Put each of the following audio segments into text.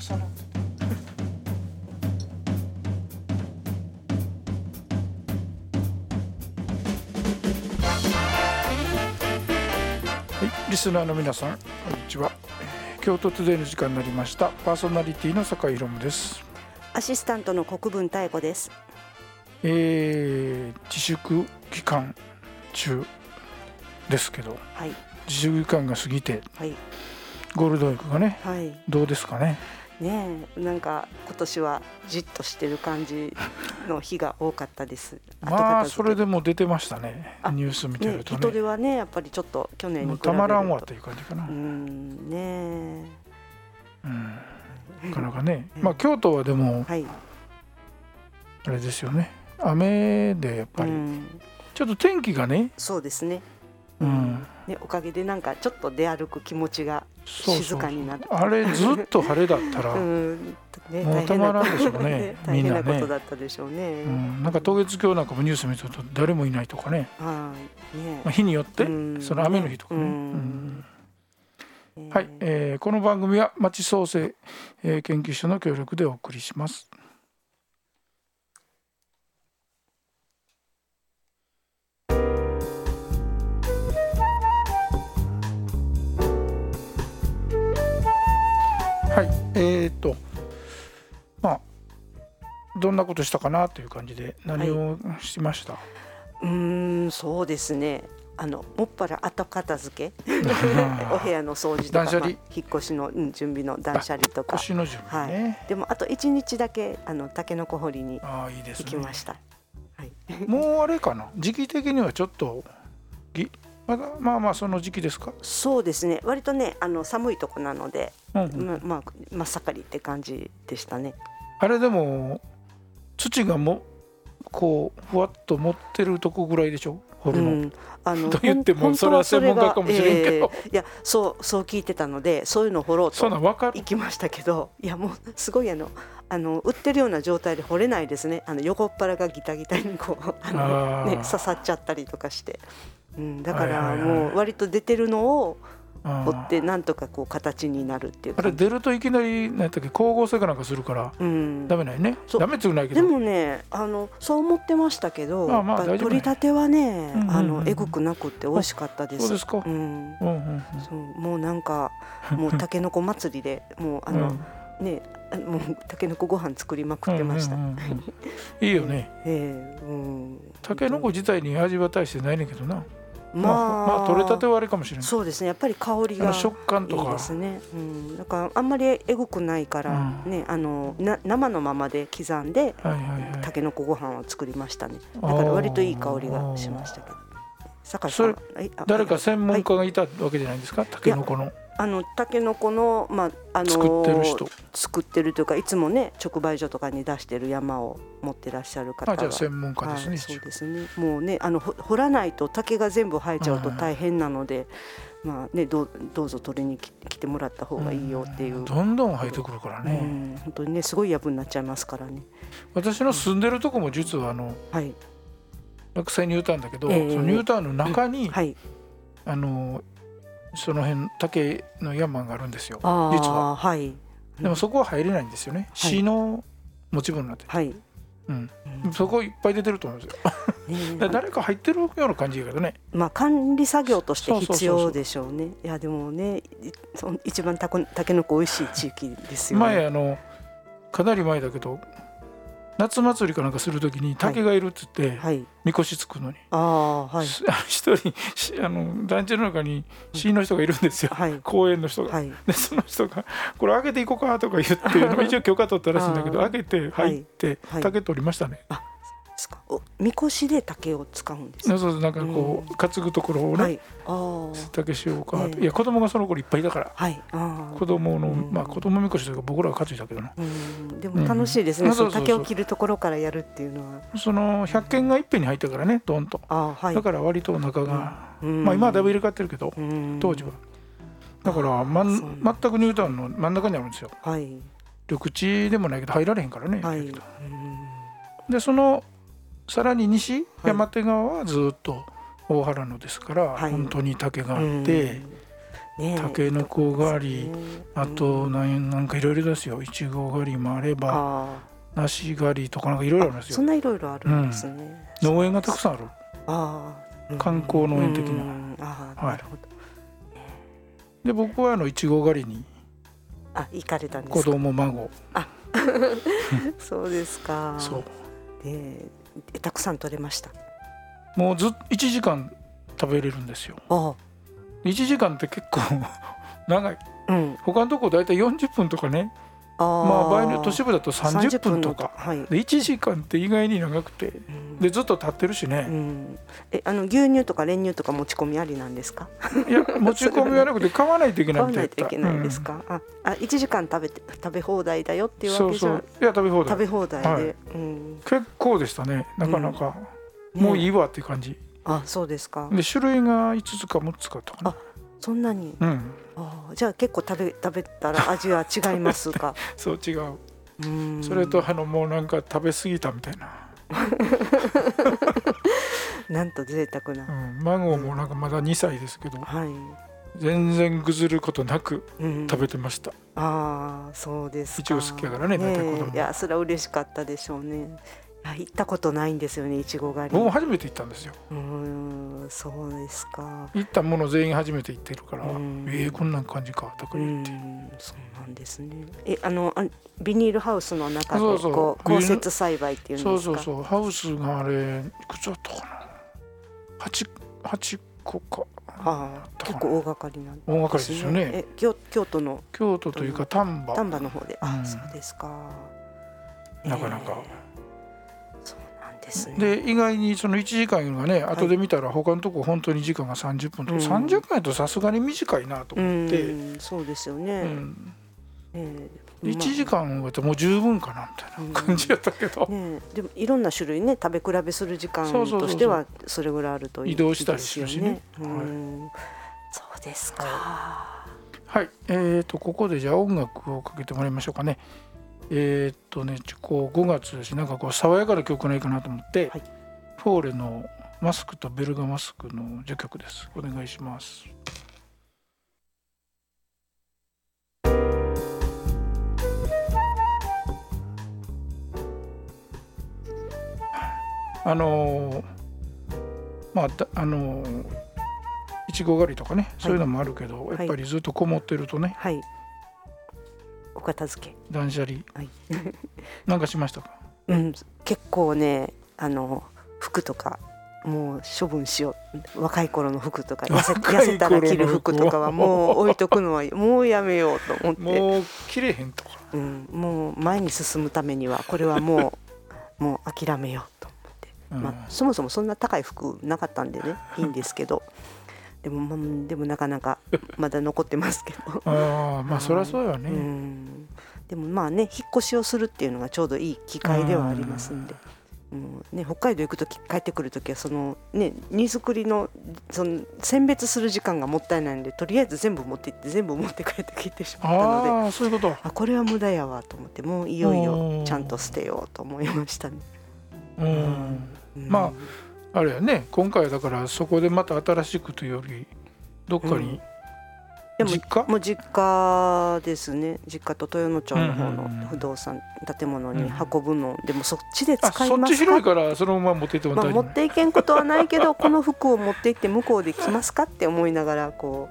重なっててはい、リスナーの皆さん、こんにちは。えー京都トゥデイの時間になりました。パーソナリティの坂井宏夢です。アシスタントの国分太子です。えー、自粛期間中ですけど、はい自粛期間が過ぎてはいゴールドウィークがね、はいどうですかね。ねえなんか今年はじっとしてる感じの日が多かったです。まあそれでも出てましたね。あニュース見てねると人手ね。はねやっぱりちょっと去年にもう比べるとたまらんわっていう感じかな。ううんんねなかなかね。うんまあ京都はでもえはいあれですよね。雨でやっぱりうんちょっと天気がね。そうですね。うん。ねおかげでなんかちょっと出歩く気持ちが静かになる。あれずっと晴れだったら。うんねもうたまらんでしょうね 大変なみんなね。ことだったでしょうね。うん、なんか渡月橋なんかもニュース見てると誰もいないとかね、はいね。まあ、日によって、うんその雨の日とかね、ううん。はい、えーこの番組は町創生、えー研究所の協力でお送りしますえー、っとまあどんなことしたかなという感じで何をしました、うーんそうですね。あのもっぱら後片付け？お部屋の掃除とか断捨離？まあ引っ越しのうん準備の断捨離とか。腰の準備ね、でもあと一日だけあのタケノコ掘りに行きました、はい、もうあれかな？時期的にはちょっとぎまだまあまあその時期ですか、そうですね。割とねあの寒いとこなので、うんうん。ままあ真っ盛りって感じでしたね。あれでも土がもこうふわっと持ってるとこぐらいでしょ？掘るの、うん、あの と言ってもそれは専門家かもしれんけど。えーいやそうそう聞いてたのでそういうの掘ろうと行きましたけどいやもうすごいあのあの売ってるような状態で掘れないですね。あの横っ腹がギタギタにこうあのね、刺さっちゃったりとかして、うん、だかはいらもう割と出てるのをあ掘ってなんとかこう形になるっていうあれ出るといきなり何やったっけ光合成かなんかするからうん、ダメないね。ダメっていうのないけでどもねあのそう思ってましたけど、まあまあ取り立てはね、うんうんうん。あのえぐくなくって美味しかったです。そうですか。うん。うんうんそうもうなんかもうたけのこ祭りで もうあの、ねあもうたけのこご飯作りまくってました。うんうんうん。うんいいよね。ええうん。たけのこ自体に味は大してないねんけどなままあ、あまあ取れたてはあれかもしれない。そうですね。やっぱり香りが食感とか。ですね。うん。だからあんまりえぐくないから、うん。ねあのな生のままで刻んではいはいはい。たけのこご飯を作りましたね。だから割といい香りがしましたけど。酒井さんは？えあ誰か専門家がいたわけじゃないんですか、たけのこのあのたけのこのまああの作ってる人。作ってるというかいつもね直売所とかに出してる山を持ってらっしゃる方があじゃあ専門家ですね、はい、そうですね。もうねあのほ掘らないと竹が全部生えちゃうと大変なので、まあねどうどうぞ取りに来来てもらった方がいいよっていう。どんどん生えてくるからうね、ん、本当にねすごい藪になっちゃいますからね。私の住んでるとこも実はあのはい。落栽ニュータウンだけど、ええ。そのニュータウンの中に、はい。あのその辺竹の山があるんですよあ実は。あはい。でもそこは入れないんですよね、はい。市の持ち分になって。て、はい。うん、うん。そこいっぱい出てると思うんですよ。ね だから誰か入ってるような感じやけどね。まあ管理作業として必要でしょうね。いやでもね、一番たこたけのこ美味しい地域ですよね。前あのかなり前だけど夏祭りかなんかするときに竹がいるっつって、はい。みこしつくのに、一人しあの団地の中に市の人がいるんですよ、はい。公園の人が。はい。でその人が「これ開けていこうか」とか言って一応許可取ったらしいんだけど開けて入ってはい。竹取りましたね。か？おみこしで竹を使うんです。か。そうそうなんかこう担ぐところをね、はい。竹しようか、ええ。いや子供がその頃いっぱいいたからはい。子供の、うん。まあ子供みこしというか僕らが担いだけどな。うん。でも楽しいですね。竹を切るところからやるっていうのは。その100件がいっぺんに入ったからねドンと、ああはい。だから割とお腹が、うん。まあ今はだいぶ入れ替わってるけど、うん。当時は。だから、まん、全くニュータウンの真ん中にあるんですよ。はい。緑地でもないけど入られへんからね、はい。でそのさらに西、はい。山手側はずっと大原のですから、はい。本当に竹があって、うん。ねねたけのこ狩りあとなんなんかいろいろですよ。いちご狩りもあればあ梨狩りとかなんかいろいろあるんですよ。あそんないろいろあるんですね、農園がたくさんある。ああ観光農園的な。うん。ああはい。なるほど、で僕はあのいちご狩りにあ行かれたんで子すか？供孫。そうですか。そう。でたくさん取れました。もうずっ1時間食べれるんですよ。あ1時間って結構 長い。あうん。他のとこ大体40分とかね。まあ場合によって都市部だと30分とか。はい、で1時間って意外に長くて。うんでずっと立ってるしうねん、えあの牛乳とか練乳とか持ち込みありなんですか？いや持ち込みはなくて 買わないといけない買わないといけないですか、ああ1時間食べて食べ放題だよっていうわけじゃそういや食べ放題。食べ放題で、はい。うん、結構でしたね。なかなか、もういいわっていう感じ。あそうですか。で種類が5つか6つかとかねそんなに？うん。あじゃあ結構食べ食べたら味は違いますか？そう違う。うん。それとあのもうなんか食べ過ぎたみたいな、なんと贅沢な、うん、孫もなんかまだ2歳ですけどはい、全然ぐずることなくうん、食べてました、ああそうですか。いちご好きやからね大体子供。え。いやそれは嬉しかったでしょうね行ったことないんですよねいちご狩り。僕も初めて行ったんですよ。うーんそうですか。行ったもの全員初めて行ってるから、うん。えー、こんな感じかとかう言って、んそうなんですね。えあのあビニールハウスの中でこう降雪栽培っていうんそうですか？そうそうハウスがあれいくつだったかな？8, 8個か。ああ結構大掛かりなんです大掛かりですよね。え京京都の京都というか丹波。丹波の方で、あうん。そうですか。なかなか。えーですね。で意外にその1時間がね後で見たら他のとこ本当に時間が30分とか、うん。30分やとさすがに短いなとう思って、んそうですよね、うん。ええ1時間やともう十分かなみたいな感じやったけど、ねえでもいろんな種類ね食べ比べする時間としてはそれぐらいあるといい移動したりするしね。ですようん。そうですか、はい。えー、とここでじゃあ音楽をかけてもらいましょうかねえーっとねちょこう5月だしなんかこう爽やかな曲ないかなと思って、はい。フォーレの「マスクとベルガマスク」の序曲です。お願いします。あのーまあだあのーいちご狩りとかねそういうのもあるけど、いやっぱりずっとこもってるとねはいお片付け。断捨離。はい。なんかしましたか？うん。結構ねあの服とかもう処分しよう。若い頃の服とか痩せ痩せたら着る服とかはもう置いとくのは もうやめようと思って。もう切れへんとかうん、もう前に進むためにはこれはもう もう諦めようと思って、うん。まあ、そもそもそんな高い服なかったんでねいいんですけどでもまあでもなかなかまだ残ってますけど、ああまあそりゃそうよね、うん、でもまあね引っ越しをするっていうのがちょうどいい機会ではありますんで。うん。ね、北海道行く時帰ってくる時はそのね荷造りのその選別する時間がもったいないのでとりあえず全部持って行って全部持って帰ってきてしまったので。そういうこと。あこれは無駄やわと思ってもういよいよちゃんと捨てようと思いましたね。うん、うん。まあれやね。今回はだからそこでまた新しくというよりどっかに、でも実家？もう実家ですね。実家と豊野町の方のうんうんうん。不動産建物に運ぶの、でもそっちであ使いそっち広いからそのまま持って行ってもまあ、大丈夫、持っていけんことはないけど この服を持って行って向こうで着ますかって思いながらこ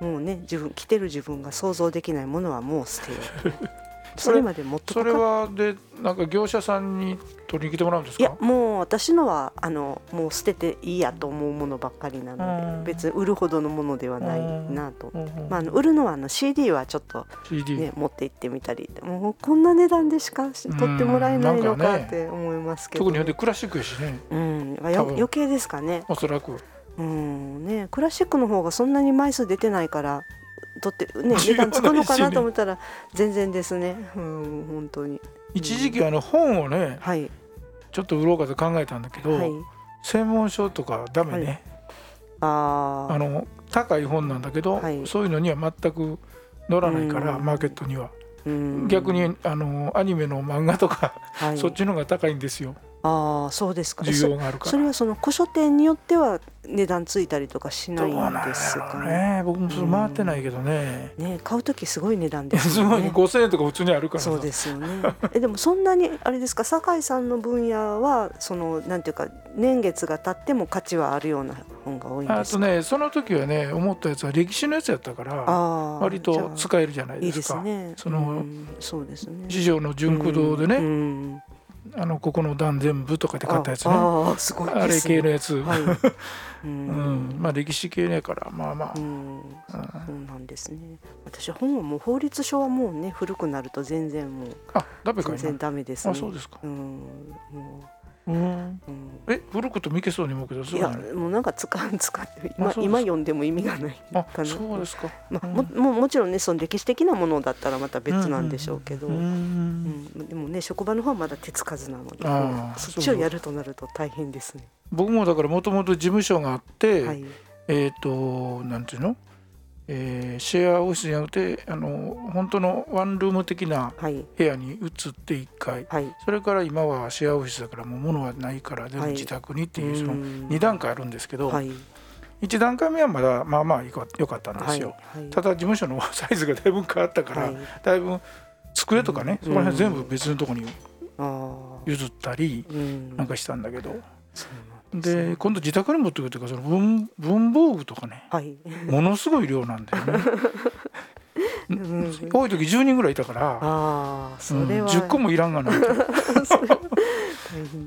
うもうね自分着てる自分が想像できないものはもう捨てようそれそれまで持っとそれはでなんか業者さんに取りに来てもらうんですいやかもう私のはあのもう捨てていいやと思うものばっかりなのうん。で別に売るほどのものではないうんなと、うんうんまあ、あの売るのはあの CD はちょっと、CD、ね、持って行ってみたりもうこんな値段でしかし取ってもらえないのかねかって思いますけど、特にクラシックやしね。うん、余計ですかね。おそらく。うんねクラシックの方がそんなに枚数出てないから取ってね値段つくのかなと思ったら全然ですね。うん本当に。一時期あの本をねはい。ちょっと売ろうかと考えたんだけど、はい。専門書とかダメね、あー。あの高い本なんだけど、はい。そういうのには全く乗らないから、うん。マーケットには、うん。逆にあのアニメの漫画とか、はい。そっちの方が高いんですよああそうですか需要があるからそれはその古書店によっては値段ついたりとかしないんんですかね。ね僕もそれ回ってないけどね、ね買う時すごい値段ですよね。5000円とか普通にあるからさそうですよね。えでもそんなにあれですか？酒井さんの分野はそのなんていうか年月が経っても価値はあるような本が多いんあですか？とねその時はね思ったやつは歴史のやつやったから割と使えるじゃないいいでかですすね。そのうんそうですね。次女の純駆堂でね、うんあのここの段全部とかで買ったやつねあすごいあれ。系のやつ、はい。う うんん。まあ歴史系やからまあまあ、うん、そうなんですね。私本はもう法律書はもうね古くなると全然もうあダメか全然ダメですね。あそうですかうん、もうん。う、うん、え古くともいけそうに思うけどそいうやなのもうなんか使う 使ってあ今今読んでも意味がないあかな。そうですか。まあ、うん。もももちろんねその歴史的なものだったらまた別なんでしょうけど、ううんんでもね職場の方はまだ手つかずなのでそっちをやるとなると大変ですね。僕もだからもともと事務所があって、はい。えっ、となんていうの、えーシェアオフィスじゃなくてあの本当のワンルーム的なはい。部屋に移って1回。はい。それから今はシェアオフィスだからもう物はないから全部はい。自宅にっていうそのうん。2段階あるんですけど、はい。1段階目はまだまあまあよかったんではいすよ、はい。ただ事務所の サイズがだいぶ変わったから、はい。だいぶ机とかね、うん。そこら辺全部別のとこに譲ったりうん。なんかしたんだけど、で今度自宅に持ってくるというかその文文房具とかねはい。ものすごい量なんだよね。うん。多い時10人ぐらいいたから、ああそうんれは、10個もいらんがなね、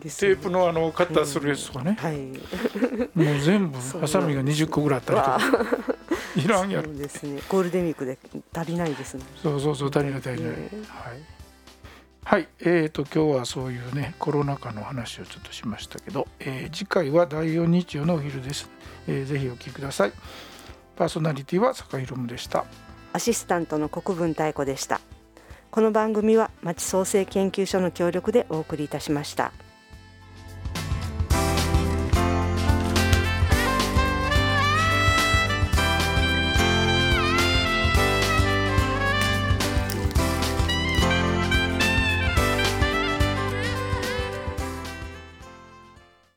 ープのあのカッターするやつとかね、はい。もう全部ハサミが20個ぐらいあったりとわかあ。いらんやろ。そうですね。ゴールデンウィークで足りないですね。そうそうそう足りない足りない、ねはいはいえー、と今日はそういうねコロナ禍の話をちょっとしましたけど、えー次回は第4日曜のお昼です、えーぜひお聞きください。パーソナリティは坂井ロムでした。アシスタントの国分太子でした。この番組は町創生研究所の協力でお送りいたしました。